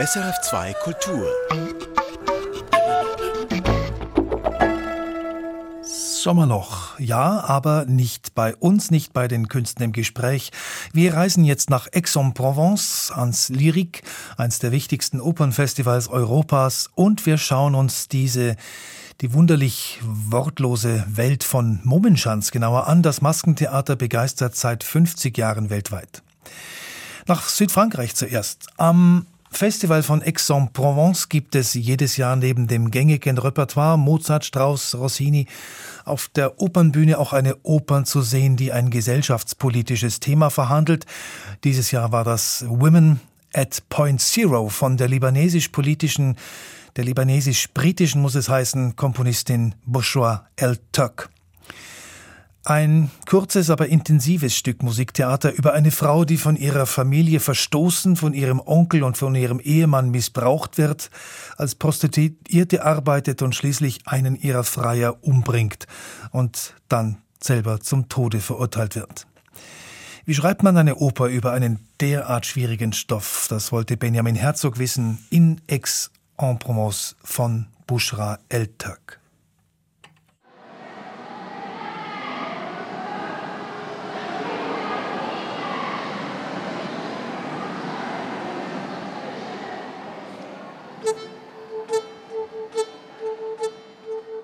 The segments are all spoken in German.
SRF2 Kultur. Sommerloch. Ja, aber nicht bei uns, nicht bei den Künsten im Gespräch. Wir reisen jetzt nach Aix-en-Provence ans Lyrique, eines der wichtigsten Opernfestivals Europas, und wir schauen uns diese die wunderlich wortlose Welt von Mummenschanz genauer an. Das Maskentheater begeistert seit 50 Jahren weltweit. Nach Südfrankreich zuerst. Am Festival von Aix-en-Provence gibt es jedes Jahr neben dem gängigen Repertoire Mozart, Strauss, Rossini auf der Opernbühne auch eine Oper zu sehen, die ein gesellschaftspolitisches Thema verhandelt. Dieses Jahr war das Women at Point Zero von der libanesisch-politischen, der libanesisch-britischen, muss es heißen, Komponistin Bushra El-Turk. Ein kurzes, aber intensives Stück Musiktheater über eine Frau, die von ihrer Familie verstoßen, von ihrem Onkel und von ihrem Ehemann missbraucht wird, als Prostituierte arbeitet und schließlich einen ihrer Freier umbringt und dann selber zum Tode verurteilt wird. Wie schreibt man eine Oper über einen derart schwierigen Stoff? Das wollte Benjamin Herzog wissen in Aix-en-Provence von Bushra El-Turk.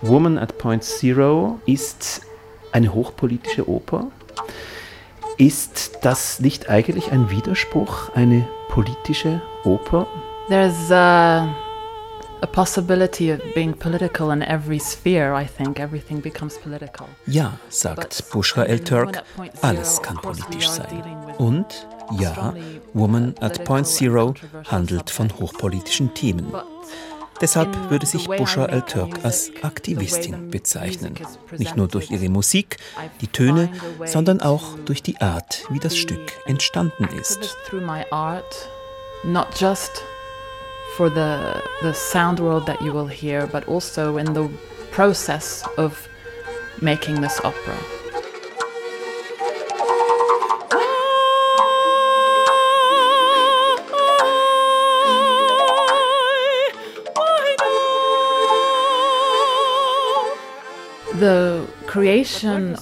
Woman at Point Zero ist eine hochpolitische Oper. Ist das nicht eigentlich ein Widerspruch, eine politische Oper? There's a, a possibility of being political in every sphere, I think. Everything becomes political. Ja, sagt Bushra El-Turk, alles kann politisch sein. Und ja, Woman at Point Zero handelt von hochpolitischen Themen. Deshalb würde sich Bushra El-Turk als Aktivistin bezeichnen. Nicht nur durch ihre Musik, die Töne, sondern auch durch die Art, wie das Stück entstanden ist. Not just for the, the sound world that you will hear, but also in the process of making this opera. The creation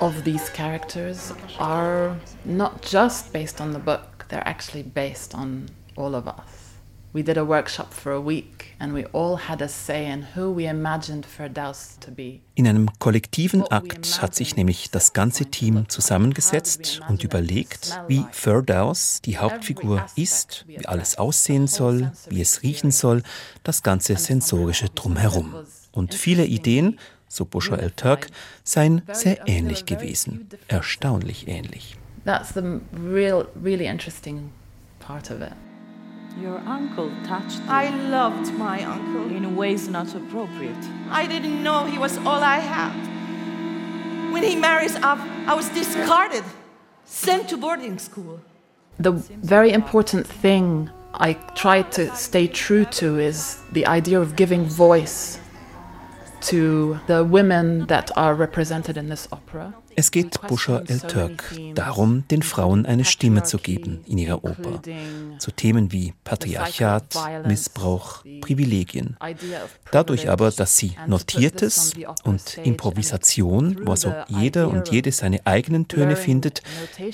of these characters are not just based on the book, they're actually based on all of us. We did a workshop for a week and we all had a say in who we imagined Firdaus to be. In einem kollektiven Akt hat sich nämlich das ganze Team zusammengesetzt und überlegt, wie Firdaus, die Hauptfigur, ist, wie alles aussehen soll, wie es riechen soll, das ganze sensorische drumherum. Und viele Ideen, so Bushra El-Turk, seien sehr ähnlich gewesen, erstaunlich ähnlich. That's the real, really interesting part of it. Your uncle touched you. I loved my uncle. In ways not appropriate. I didn't know he was all I had. When he marries up, I was discarded, sent to boarding school. The very important thing I try to stay true to is the idea of giving voice Es geht Buscher El-Turk darum, den Frauen eine Stimme zu geben in ihrer Oper. Zu Themen wie Patriarchat, Missbrauch, Privilegien. Dadurch aber, dass sie Notiertes und Improvisation, wo also jeder und jede seine eigenen Töne findet,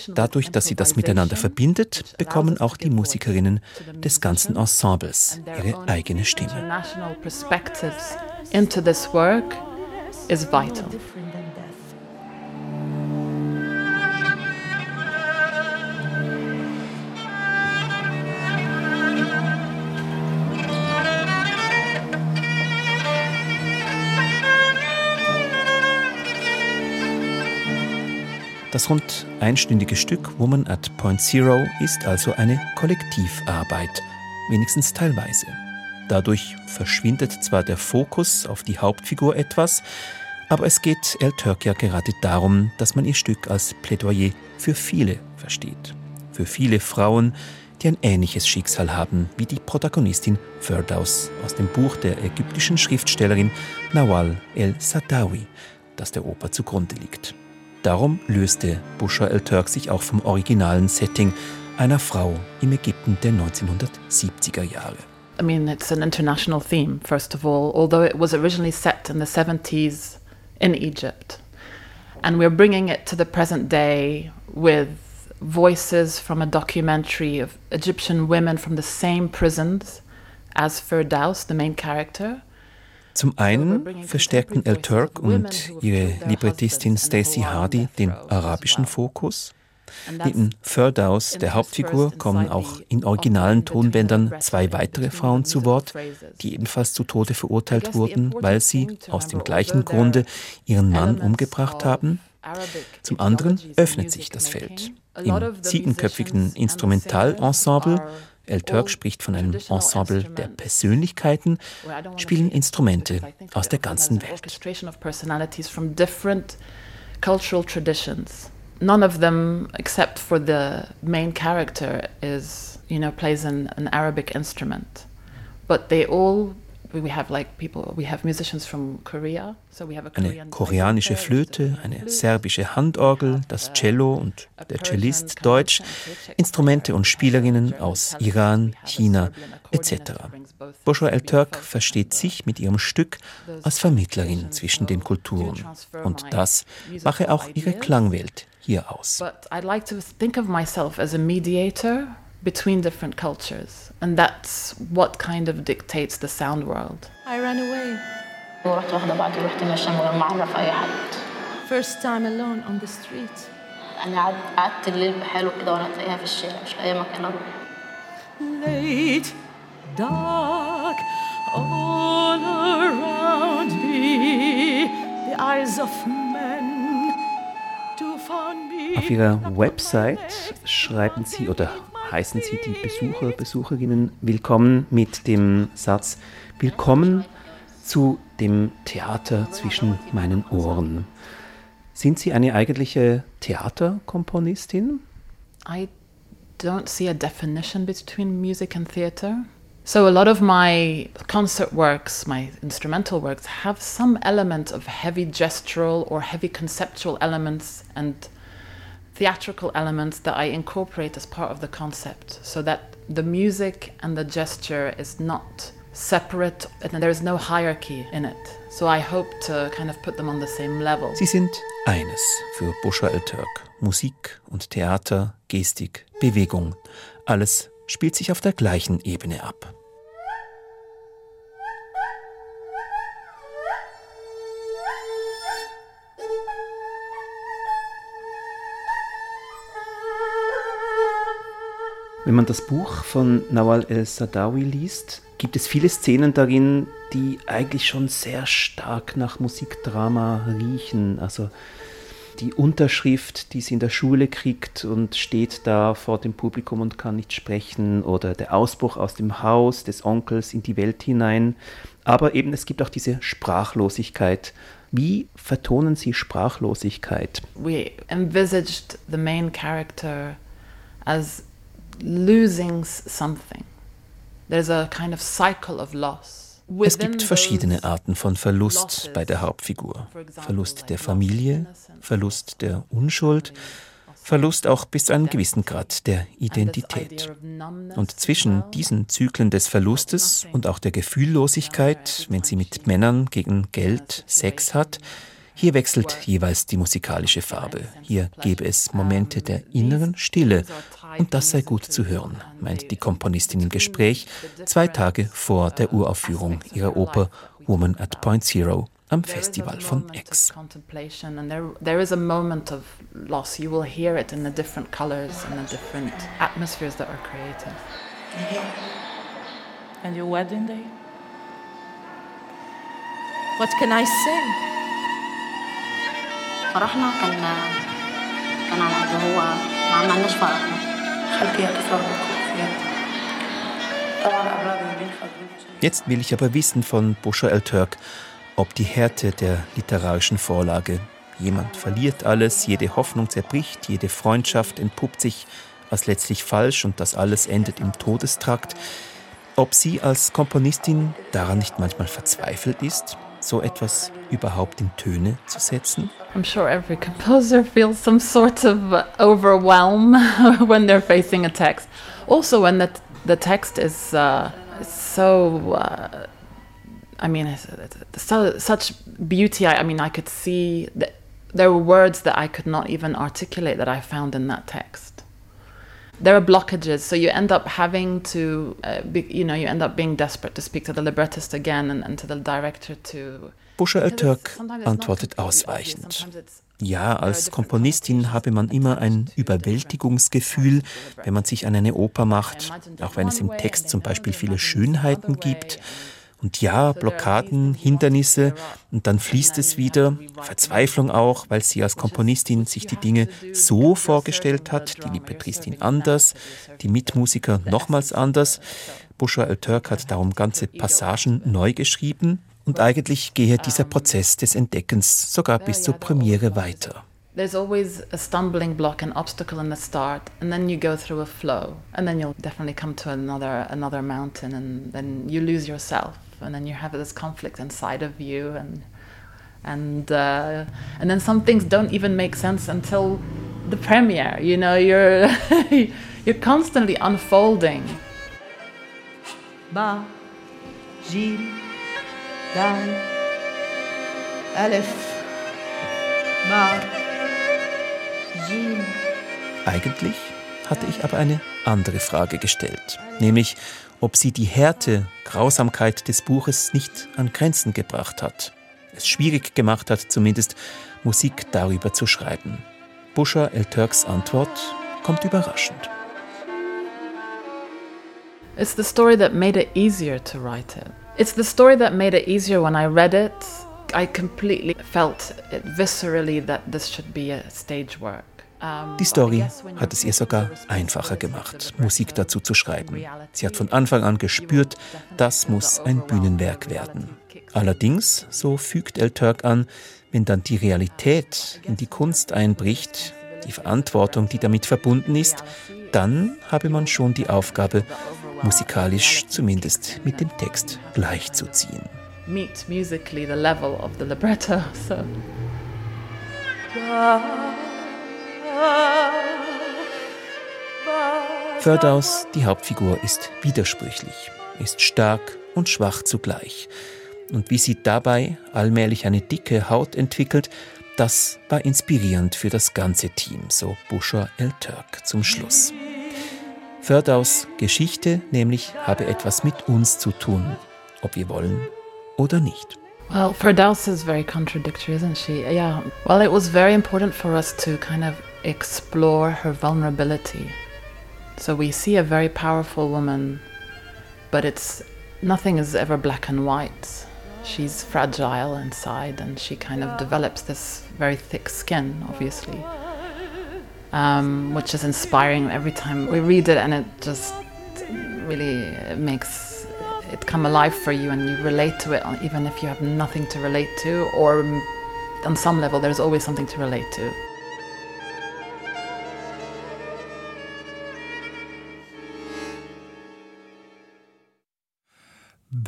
dadurch, dass sie das miteinander verbindet, bekommen auch die Musikerinnen des ganzen Ensembles ihre eigene Stimme. Into this work is vital. Das rund einstündige Stück Woman at Point Zero ist also eine Kollektivarbeit, wenigstens teilweise. Dadurch verschwindet zwar der Fokus auf die Hauptfigur etwas, aber es geht El Turk ja gerade darum, dass man ihr Stück als Plädoyer für viele versteht. Für viele Frauen, die ein ähnliches Schicksal haben wie die Protagonistin Firdaus aus dem Buch der ägyptischen Schriftstellerin Nawal el-Sadawi, das der Oper zugrunde liegt. Darum löste Bushra el-Turk sich auch vom originalen Setting einer Frau im Ägypten der 1970er Jahre. I mean, it's an international theme, first of all, although it was originally set in the 70s in Egypt. And we're bringing it to the present day with voices from a documentary of Egyptian women from the same prisons as Firdaus, the main character. Zum einen verstärkten El Turk und ihre Librettistin Stacey Hardy den arabischen Fokus. Neben Firdaus, der Hauptfigur, kommen auch in originalen Tonbändern zwei weitere Frauen zu Wort, die ebenfalls zu Tode verurteilt wurden, weil sie aus dem gleichen Grunde ihren Mann umgebracht haben. Zum anderen öffnet sich das Feld. Im siebenköpfigen Instrumentalensemble El Turk spricht von einem Ensemble der Persönlichkeiten, spielen Instrumente aus der ganzen Welt. None of them, except for the main character, is you know plays an, an Arabic instrument, but they all eine koreanische Flöte, eine serbische Handorgel, das Cello und der Cellist Deutsch, Instrumente und Spielerinnen aus Iran, China etc. Boshra El Turk versteht sich mit ihrem Stück als Vermittlerin zwischen den Kulturen. Und das mache auch ihre Klangwelt hier aus. But I'd like to think of myself as a mediator between different cultures. And that's what kind of dictates the sound world. I ran away. First time alone on the street. Late, dark, all around me, the eyes of Auf ihrer Website schreiben sie oder heißen Sie die Besucher, Besucherinnen willkommen mit dem Satz Willkommen zu dem Theater zwischen meinen Ohren. Sind Sie eine eigentliche Theaterkomponistin? I don't see a definition between music and theater. So a lot of my concert works, my instrumental works, have some element of heavy gestural or heavy conceptual elements and theatrical elements that I incorporate as part of the concept so that the music and the gesture is not separate and there is no hierarchy in it. So I hope to kind of put them on the same level. Sie sind eines für Bushra El Turk. Musik und Theater, Gestik, Bewegung. Alles spielt sich auf der gleichen Ebene ab. Wenn man das Buch von Nawal el-Sadawi liest, gibt es viele Szenen darin, die eigentlich schon sehr stark nach Musikdrama riechen. Also die Unterschrift, die sie in der Schule kriegt und steht da vor dem Publikum und kann nicht sprechen, oder der Ausbruch aus dem Haus des Onkels in die Welt hinein. Aber eben es gibt auch diese Sprachlosigkeit. Wie vertonen Sie Sprachlosigkeit? We envisaged the main character as losing something. There's a kind of cycle of loss. Es gibt verschiedene Arten von Verlust bei der Hauptfigur. Verlust der Familie, Verlust der Unschuld, Verlust auch bis zu einem gewissen Grad der Identität. Und zwischen diesen Zyklen des Verlustes und auch der Gefühllosigkeit, wenn sie mit Männern gegen Geld Sex hat, hier wechselt jeweils die musikalische Farbe. Hier gäbe es Momente der inneren Stille Und das sei gut zu hören, meint die Komponistin im Gespräch, zwei Tage vor der Uraufführung ihrer Oper Woman at Point Zero am Festival von X. There is a moment of loss. You will hear it in the different colors and the different atmospheres that are created. And your wedding day? What can I say? فرحنا كان كان على قد هو ما عملناش فرحنا خلفيات Jetzt will ich aber wissen von Buscher El Turk, ob die Härte der literarischen Vorlage. Jemand verliert alles, jede Hoffnung zerbricht, jede Freundschaft entpuppt sich als letztlich falsch und das alles endet im Todestrakt. Ob sie als Komponistin daran nicht manchmal verzweifelt ist? So etwas überhaupt in Töne zu setzen? I'm sure every composer feels some sort of overwhelm when they're facing a text. Also, when the, the text is uh, so. Uh, I mean, so, such beauty. I, I, mean, I could see that there were words that I could not even articulate that I found in that text. There are blockages, so you end up having to, uh, be, you know, you end up being desperate to speak to the librettist again and, and to the director to. Buscher Türk antwortet ausweichend. Ja, als Komponistin habe man immer ein Überwältigungsgefühl, wenn man sich an eine Oper macht, auch wenn es im Text zum Beispiel viele Schönheiten gibt. Und ja, Blockaden, Hindernisse. Und dann fließt es wieder, Verzweiflung auch, weil sie als Komponistin sich die Dinge so vorgestellt hat, die Librettistin anders, die Mitmusiker nochmals anders. Buscher El Turk hat darum ganze Passagen neu geschrieben. Und eigentlich gehe dieser Prozess des Entdeckens sogar bis zur Premiere weiter. there's always a stumbling block an obstacle in the start and then you go through a flow and then you'll definitely come to another another mountain and then you lose yourself and then you have this conflict inside of you and and uh, and then some things don't even make sense until the premiere you know you're you're constantly unfolding. Ba jim dal aleph ba jim Eigentlich hatte ich aber eine andere Frage gestellt, nämlich ob sie die Härte, Grausamkeit des Buches nicht an Grenzen gebracht hat, es schwierig gemacht hat, zumindest Musik darüber zu schreiben. Buscher El Turks Antwort kommt überraschend. It's the story that made it easier to write it. It's the story that made it easier when I read it. I completely felt it viscerally that this should be a stage work. Die Story hat es ihr sogar einfacher gemacht, Musik dazu zu schreiben. Sie hat von Anfang an gespürt, das muss ein Bühnenwerk werden. Allerdings, so fügt El Turk an, wenn dann die Realität in die Kunst einbricht, die Verantwortung, die damit verbunden ist, dann habe man schon die Aufgabe, musikalisch zumindest mit dem Text gleichzuziehen. Meet musically the level of the libretto. So. Fördaus, die Hauptfigur, ist widersprüchlich, ist stark und schwach zugleich. Und wie sie dabei allmählich eine dicke Haut entwickelt, das war inspirierend für das ganze Team, so Buscher El Turk zum Schluss. Fördaus Geschichte nämlich habe etwas mit uns zu tun, ob wir wollen oder nicht. Well, Firdaus is very contradictory, isn't she? Yeah. Well, it was very important for us to kind of explore her vulnerability. So we see a very powerful woman, but it's nothing is ever black and white. She's fragile inside, and she kind of develops this very thick skin, obviously, um, which is inspiring every time we read it, and it just really makes it come alive for you, and you relate to it, even if you have nothing to relate to, or on some level, there's always something to relate to.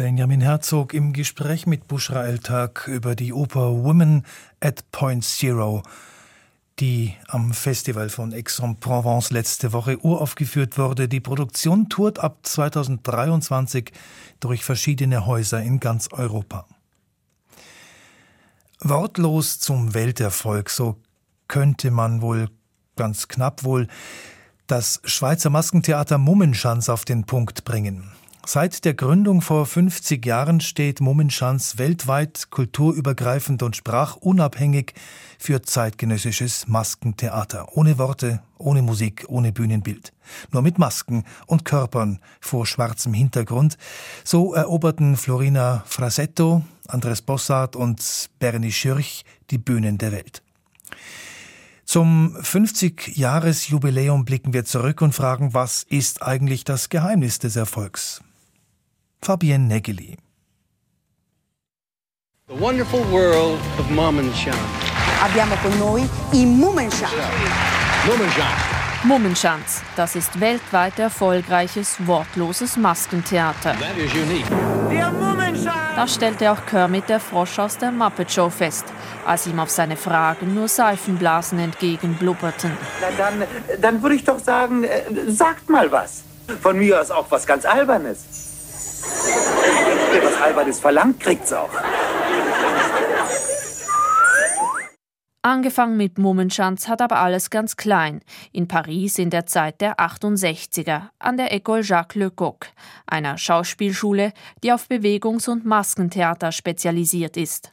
Benjamin Herzog im Gespräch mit Bushra El-Tag über die Oper Women at Point Zero, die am Festival von Aix-en-Provence letzte Woche uraufgeführt wurde. Die Produktion tourt ab 2023 durch verschiedene Häuser in ganz Europa. Wortlos zum Welterfolg, so könnte man wohl ganz knapp wohl das Schweizer Maskentheater Mummenschanz auf den Punkt bringen. Seit der Gründung vor 50 Jahren steht Mummenschanz weltweit kulturübergreifend und sprachunabhängig für zeitgenössisches Maskentheater. Ohne Worte, ohne Musik, ohne Bühnenbild. Nur mit Masken und Körpern vor schwarzem Hintergrund. So eroberten Florina Frasetto, Andres Bossart und Bernie Schürch die Bühnen der Welt. Zum 50-Jahres-Jubiläum blicken wir zurück und fragen, was ist eigentlich das Geheimnis des Erfolgs? Fabienne Negeli. The wonderful world of Mom and Sean. Abbiamo con noi i Mumenshan. Mom and Sean. Mummenschanz, das ist weltweit erfolgreiches, wortloses Maskentheater. Das stellte auch Kermit der Frosch aus der Muppet Show fest, als ihm auf seine Fragen nur Seifenblasen entgegenblubberten. Na dann, dann würde ich doch sagen, äh, sagt mal was. Von mir aus auch was ganz Albernes. Was Albernes verlangt, kriegt's auch. Angefangen mit Mummenschanz hat aber alles ganz klein. In Paris in der Zeit der 68er an der École Jacques Lecoq, einer Schauspielschule, die auf Bewegungs- und Maskentheater spezialisiert ist.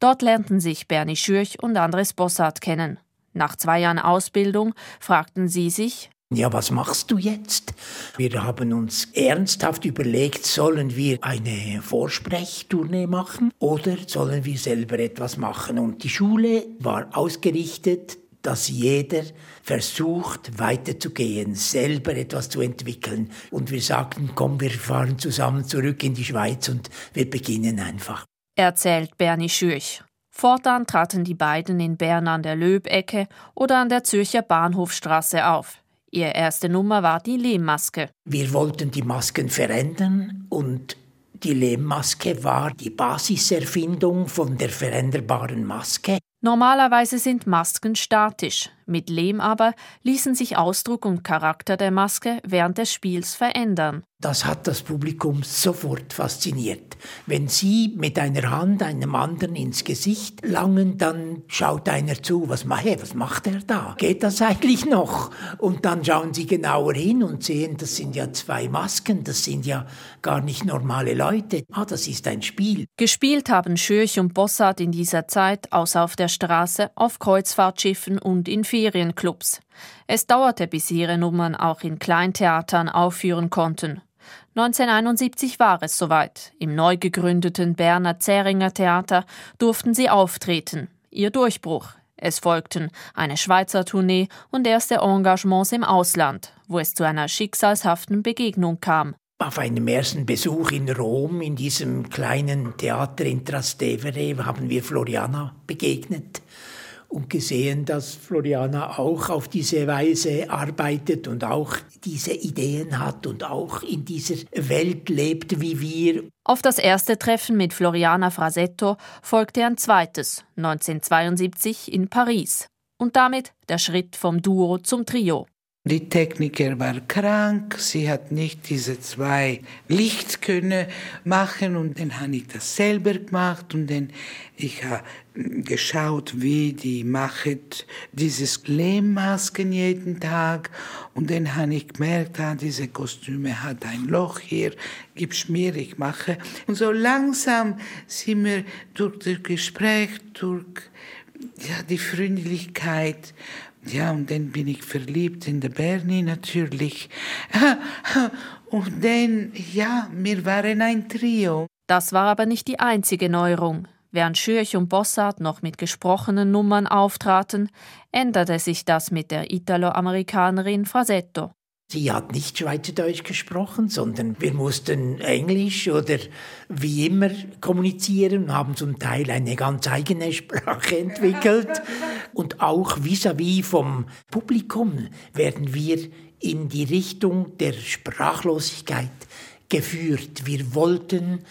Dort lernten sich Bernie Schürch und Andres Bossart kennen. Nach zwei Jahren Ausbildung fragten sie sich, ja, was machst du jetzt? Wir haben uns ernsthaft überlegt, sollen wir eine Vorsprechtournee machen oder sollen wir selber etwas machen? Und die Schule war ausgerichtet, dass jeder versucht, weiterzugehen, selber etwas zu entwickeln. Und wir sagten, komm, wir fahren zusammen zurück in die Schweiz und wir beginnen einfach. Erzählt Bernie Schürch. Fortan traten die beiden in Bern an der Löbecke oder an der Zürcher Bahnhofstraße auf. Ihre erste Nummer war die Lehmmaske. Wir wollten die Masken verändern und die Lehmmaske war die Basiserfindung von der veränderbaren Maske. Normalerweise sind Masken statisch, mit Lehm aber ließen sich Ausdruck und Charakter der Maske während des Spiels verändern. Das hat das Publikum sofort fasziniert. Wenn Sie mit einer Hand einem anderen ins Gesicht langen, dann schaut einer zu, was, hey, was macht er da? Geht das eigentlich noch? Und dann schauen Sie genauer hin und sehen, das sind ja zwei Masken, das sind ja gar nicht normale Leute. Ah, das ist ein Spiel. Gespielt haben Schürch und Bossart in dieser Zeit, außer auf der Straße, auf Kreuzfahrtschiffen und in Ferienclubs. Es dauerte, bis ihre Nummern auch in Kleintheatern aufführen konnten. 1971 war es soweit. Im neu gegründeten Berner Zähringer Theater durften sie auftreten. Ihr Durchbruch. Es folgten eine Schweizer Tournee und erste Engagements im Ausland, wo es zu einer schicksalshaften Begegnung kam. Auf einem ersten Besuch in Rom, in diesem kleinen Theater in Trastevere, haben wir Floriana begegnet und gesehen, dass Floriana auch auf diese Weise arbeitet und auch diese Ideen hat und auch in dieser Welt lebt wie wir. Auf das erste Treffen mit Floriana Frasetto folgte ein zweites, 1972 in Paris. Und damit der Schritt vom Duo zum Trio. Die Techniker war krank, sie hat nicht diese zwei Lichtkönne machen und dann habe ich das selber gemacht und dann ich habe geschaut, wie die machen dieses Lehmmasken jeden Tag und dann habe ich gemerkt, ah, diese Kostüme hat ein Loch hier, gib's mir, ich mache. Und so langsam sind wir durch das Gespräch, durch ja, die Freundlichkeit ja, und dann bin ich verliebt in der Bernie natürlich. Und dann, ja, wir waren ein Trio. Das war aber nicht die einzige Neuerung. Während Schürch und Bossart noch mit gesprochenen Nummern auftraten, änderte sich das mit der Italo-Amerikanerin Frasetto. Sie hat nicht Schweizerdeutsch gesprochen, sondern wir mussten Englisch oder wie immer kommunizieren haben zum Teil eine ganz eigene Sprache entwickelt. Und auch vis-à-vis -vis vom Publikum werden wir in die Richtung der Sprachlosigkeit geführt. Wir wollten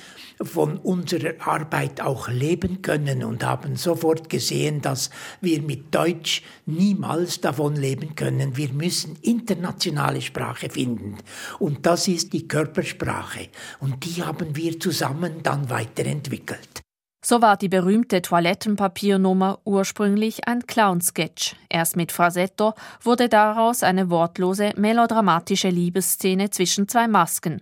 von unserer Arbeit auch leben können und haben sofort gesehen, dass wir mit Deutsch niemals davon leben können. Wir müssen internationale Sprache finden. Und das ist die Körpersprache. Und die haben wir zusammen dann weiterentwickelt. So war die berühmte Toilettenpapiernummer ursprünglich ein Clownsketch. Erst mit Frasetto wurde daraus eine wortlose, melodramatische Liebesszene zwischen zwei Masken.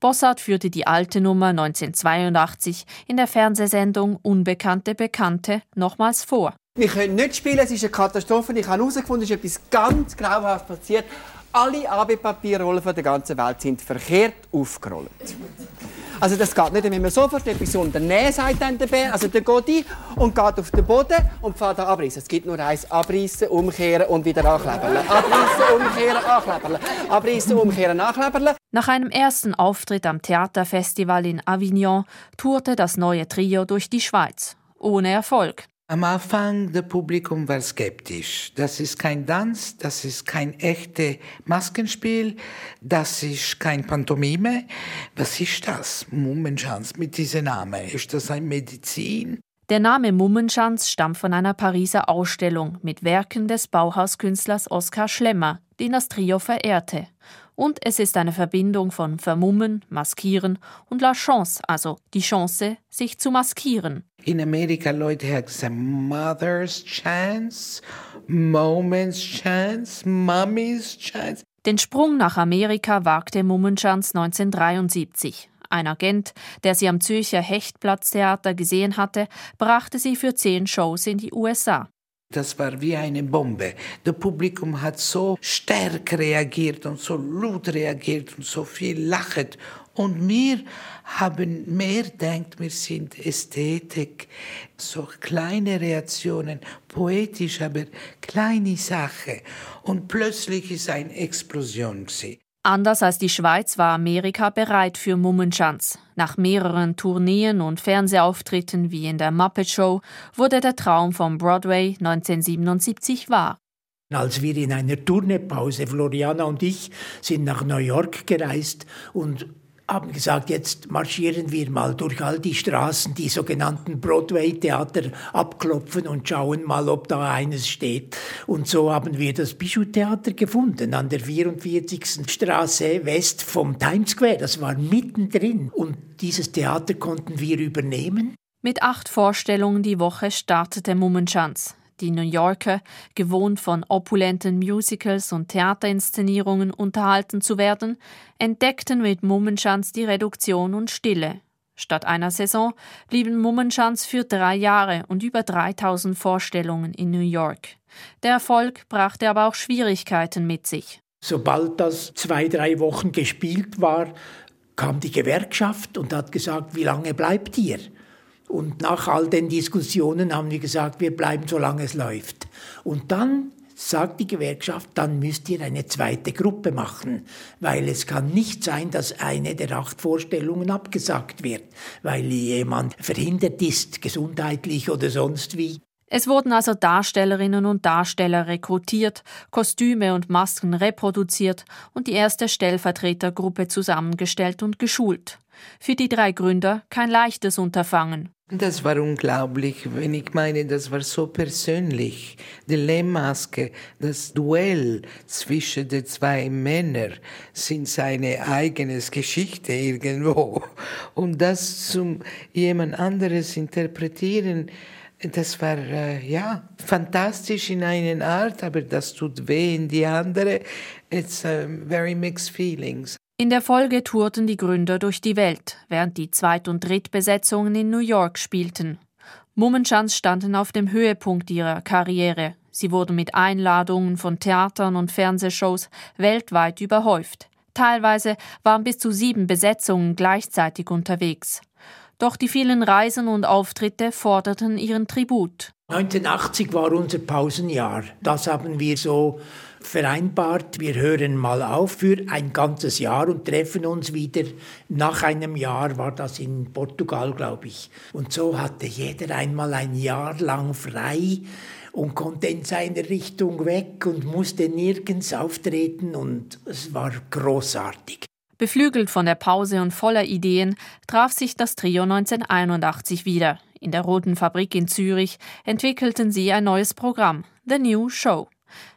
Bossart führte die alte Nummer 1982 in der Fernsehsendung Unbekannte Bekannte nochmals vor. Wir können nicht spielen, es ist eine Katastrophe. Ich habe herausgefunden, es ist etwas ganz grauenhaft passiert. Alle AB-Papierrollen der ganzen Welt sind verkehrt aufgerollt. Also das geht nicht, wenn man sofort etwas unternehmen, sagt dann der Bär. Also der ein und geht auf den Boden und fährt abreißen. Es gibt nur eins, abreißen, umkehren und wieder anklebern. Abreißen, umkehren, anklebern. Abreißen, umkehren, anklebern. Nach einem ersten Auftritt am Theaterfestival in Avignon tourte das neue Trio durch die Schweiz. Ohne Erfolg. Am Anfang das Publikum war skeptisch. Das ist kein Tanz, das ist kein echtes Maskenspiel, das ist kein Pantomime. Was ist das? Mummenschanz mit diesem Namen. Ist das ein Medizin? Der Name Mummenschanz stammt von einer Pariser Ausstellung mit Werken des Bauhauskünstlers Oskar Schlemmer, den das Trio verehrte. Und es ist eine Verbindung von Vermummen, Maskieren und La Chance, also die Chance, sich zu maskieren. In Amerika Leute haben gesagt, Mother's Chance, Moment's Chance, Mummy's Chance. Den Sprung nach Amerika wagte Mummenschanz 1973. Ein Agent, der sie am Zürcher Hechtplatztheater gesehen hatte, brachte sie für zehn Shows in die USA. Das war wie eine Bombe. Das Publikum hat so stark reagiert und so laut reagiert und so viel lacht. Und wir haben mehr gedacht, wir sind Ästhetik, so kleine Reaktionen, poetisch, aber kleine Sache. Und plötzlich ist eine Explosion gewesen. Anders als die Schweiz war Amerika bereit für Mummenschanz. Nach mehreren Tourneen und Fernsehauftritten wie in der Muppet Show wurde der Traum vom Broadway 1977 wahr. Als wir in einer Tourneepause, Floriana und ich, sind nach New York gereist und haben gesagt, jetzt marschieren wir mal durch all die Straßen, die sogenannten Broadway-Theater abklopfen und schauen mal, ob da eines steht. Und so haben wir das Bijou-Theater gefunden an der 44. Straße west vom Times Square. Das war mittendrin. Und dieses Theater konnten wir übernehmen. Mit acht Vorstellungen die Woche startete Mummenschanz. Die New Yorker, gewohnt von opulenten Musicals und Theaterinszenierungen unterhalten zu werden, entdeckten mit Mummenschanz die Reduktion und Stille. Statt einer Saison blieben Mummenschanz für drei Jahre und über 3000 Vorstellungen in New York. Der Erfolg brachte aber auch Schwierigkeiten mit sich. Sobald das zwei, drei Wochen gespielt war, kam die Gewerkschaft und hat gesagt, wie lange bleibt ihr? Und nach all den Diskussionen haben wir gesagt, wir bleiben, solange es läuft. Und dann sagt die Gewerkschaft, dann müsst ihr eine zweite Gruppe machen, weil es kann nicht sein, dass eine der acht Vorstellungen abgesagt wird, weil jemand verhindert ist, gesundheitlich oder sonst wie. Es wurden also Darstellerinnen und Darsteller rekrutiert, Kostüme und Masken reproduziert und die erste Stellvertretergruppe zusammengestellt und geschult. Für die drei Gründer kein leichtes Unterfangen. Das war unglaublich, wenn ich meine, das war so persönlich. Die Lehmmaske, das Duell zwischen den zwei Männern sind seine eigene Geschichte irgendwo. Und das zum jemand anderes interpretieren, das war äh, ja fantastisch in einer Art, aber das tut weh in die andere. It's uh, very mixed feelings. In der Folge tourten die Gründer durch die Welt, während die Zweit- und Drittbesetzungen in New York spielten. Mummenschanz standen auf dem Höhepunkt ihrer Karriere. Sie wurden mit Einladungen von Theatern und Fernsehshows weltweit überhäuft. Teilweise waren bis zu sieben Besetzungen gleichzeitig unterwegs. Doch die vielen Reisen und Auftritte forderten ihren Tribut. 1980 war unser Pausenjahr. Das haben wir so vereinbart, wir hören mal auf für ein ganzes Jahr und treffen uns wieder. Nach einem Jahr war das in Portugal, glaube ich. Und so hatte jeder einmal ein Jahr lang frei und konnte in seine Richtung weg und musste nirgends auftreten und es war großartig. Beflügelt von der Pause und voller Ideen traf sich das Trio 1981 wieder. In der Roten Fabrik in Zürich entwickelten sie ein neues Programm, The New Show.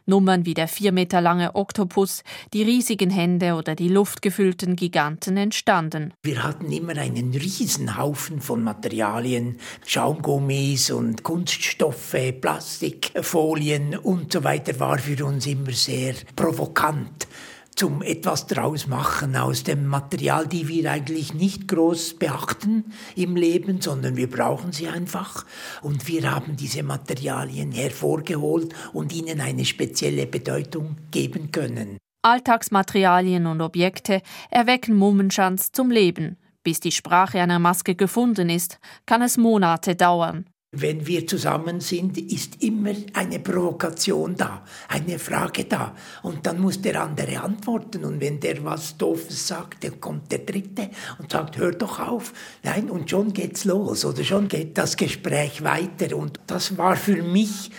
Nummern wie der vier Meter lange Oktopus, die riesigen Hände oder die luftgefüllten Giganten entstanden. Wir hatten immer einen Riesenhaufen von Materialien, Schaumgummis und Kunststoffe, Plastikfolien und so weiter war für uns immer sehr provokant zum etwas draus machen aus dem Material, die wir eigentlich nicht groß beachten im Leben, sondern wir brauchen sie einfach. Und wir haben diese Materialien hervorgeholt und ihnen eine spezielle Bedeutung geben können. Alltagsmaterialien und Objekte erwecken Mummenschanz zum Leben. Bis die Sprache einer Maske gefunden ist, kann es Monate dauern. Wenn wir zusammen sind, ist immer eine Provokation da, eine Frage da. Und dann muss der andere antworten. Und wenn der was Doofes sagt, dann kommt der Dritte und sagt, hör doch auf. Nein, und schon geht's los oder schon geht das Gespräch weiter. Und das war für mich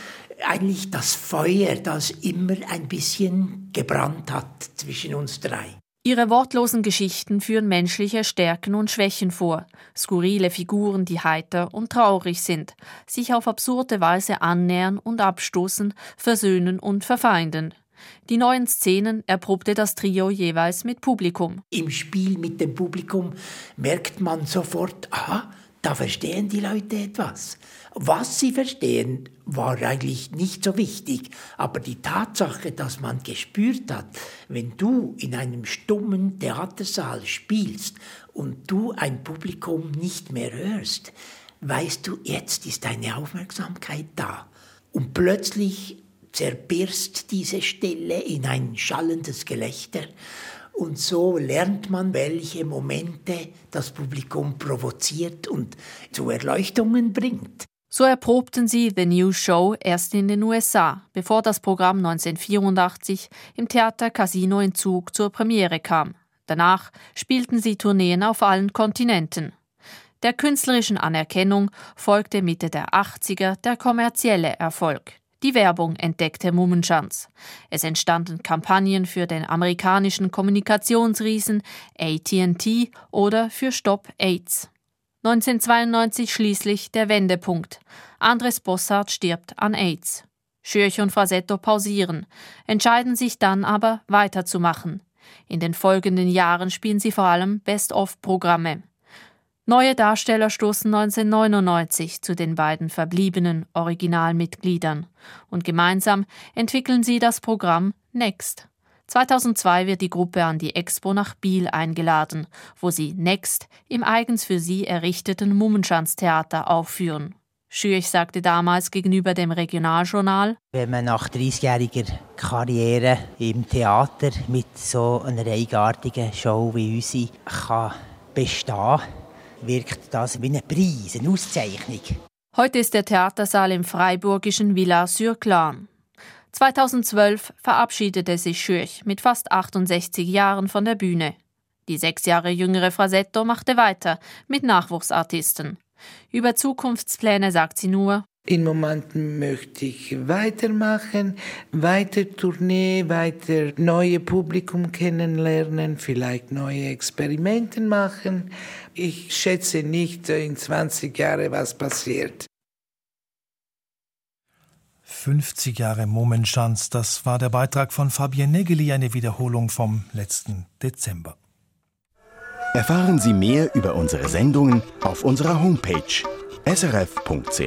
eigentlich das Feuer, das immer ein bisschen gebrannt hat zwischen uns drei. Ihre wortlosen Geschichten führen menschliche Stärken und Schwächen vor, skurrile Figuren, die heiter und traurig sind, sich auf absurde Weise annähern und abstoßen, versöhnen und verfeinden. Die neuen Szenen erprobte das Trio jeweils mit Publikum. Im Spiel mit dem Publikum merkt man sofort, aha, da verstehen die Leute etwas. Was sie verstehen, war eigentlich nicht so wichtig, aber die Tatsache, dass man gespürt hat, wenn du in einem stummen Theatersaal spielst und du ein Publikum nicht mehr hörst, weißt du, jetzt ist deine Aufmerksamkeit da. Und plötzlich zerbirst diese Stille in ein schallendes Gelächter und so lernt man, welche Momente das Publikum provoziert und zu Erleuchtungen bringt. So erprobten sie The New Show erst in den USA, bevor das Programm 1984 im Theater Casino in Zug zur Premiere kam. Danach spielten sie Tourneen auf allen Kontinenten. Der künstlerischen Anerkennung folgte Mitte der 80er der kommerzielle Erfolg. Die Werbung entdeckte Mummenschanz. Es entstanden Kampagnen für den amerikanischen Kommunikationsriesen AT&T oder für Stop AIDS. 1992 schließlich der Wendepunkt. Andres Bossart stirbt an AIDS. Schürch und Frasetto pausieren, entscheiden sich dann aber weiterzumachen. In den folgenden Jahren spielen sie vor allem Best-of-Programme. Neue Darsteller stoßen 1999 zu den beiden verbliebenen Originalmitgliedern und gemeinsam entwickeln sie das Programm Next. 2002 wird die Gruppe an die Expo nach Biel eingeladen, wo sie Next im eigens für sie errichteten Mummenschanztheater aufführen. Schürch sagte damals gegenüber dem Regionaljournal, wenn man nach 30-jähriger Karriere im Theater mit so einer eigenartigen Show wie unsere kann bestehen, wirkt das wie ein Preis, eine Auszeichnung. Heute ist der Theatersaal im freiburgischen Villa-sur-Clan. 2012 verabschiedete sich Schürch mit fast 68 Jahren von der Bühne. Die sechs Jahre jüngere Frasetto machte weiter mit Nachwuchsartisten. Über Zukunftspläne sagt sie nur, in Momenten möchte ich weitermachen, weiter Tournee, weiter neue Publikum kennenlernen, vielleicht neue Experimente machen. Ich schätze nicht in 20 Jahren, was passiert. 50 Jahre Momenschanz, das war der Beitrag von Fabienne Negeli, eine Wiederholung vom letzten Dezember. Erfahren Sie mehr über unsere Sendungen auf unserer Homepage srf.ch-kultur.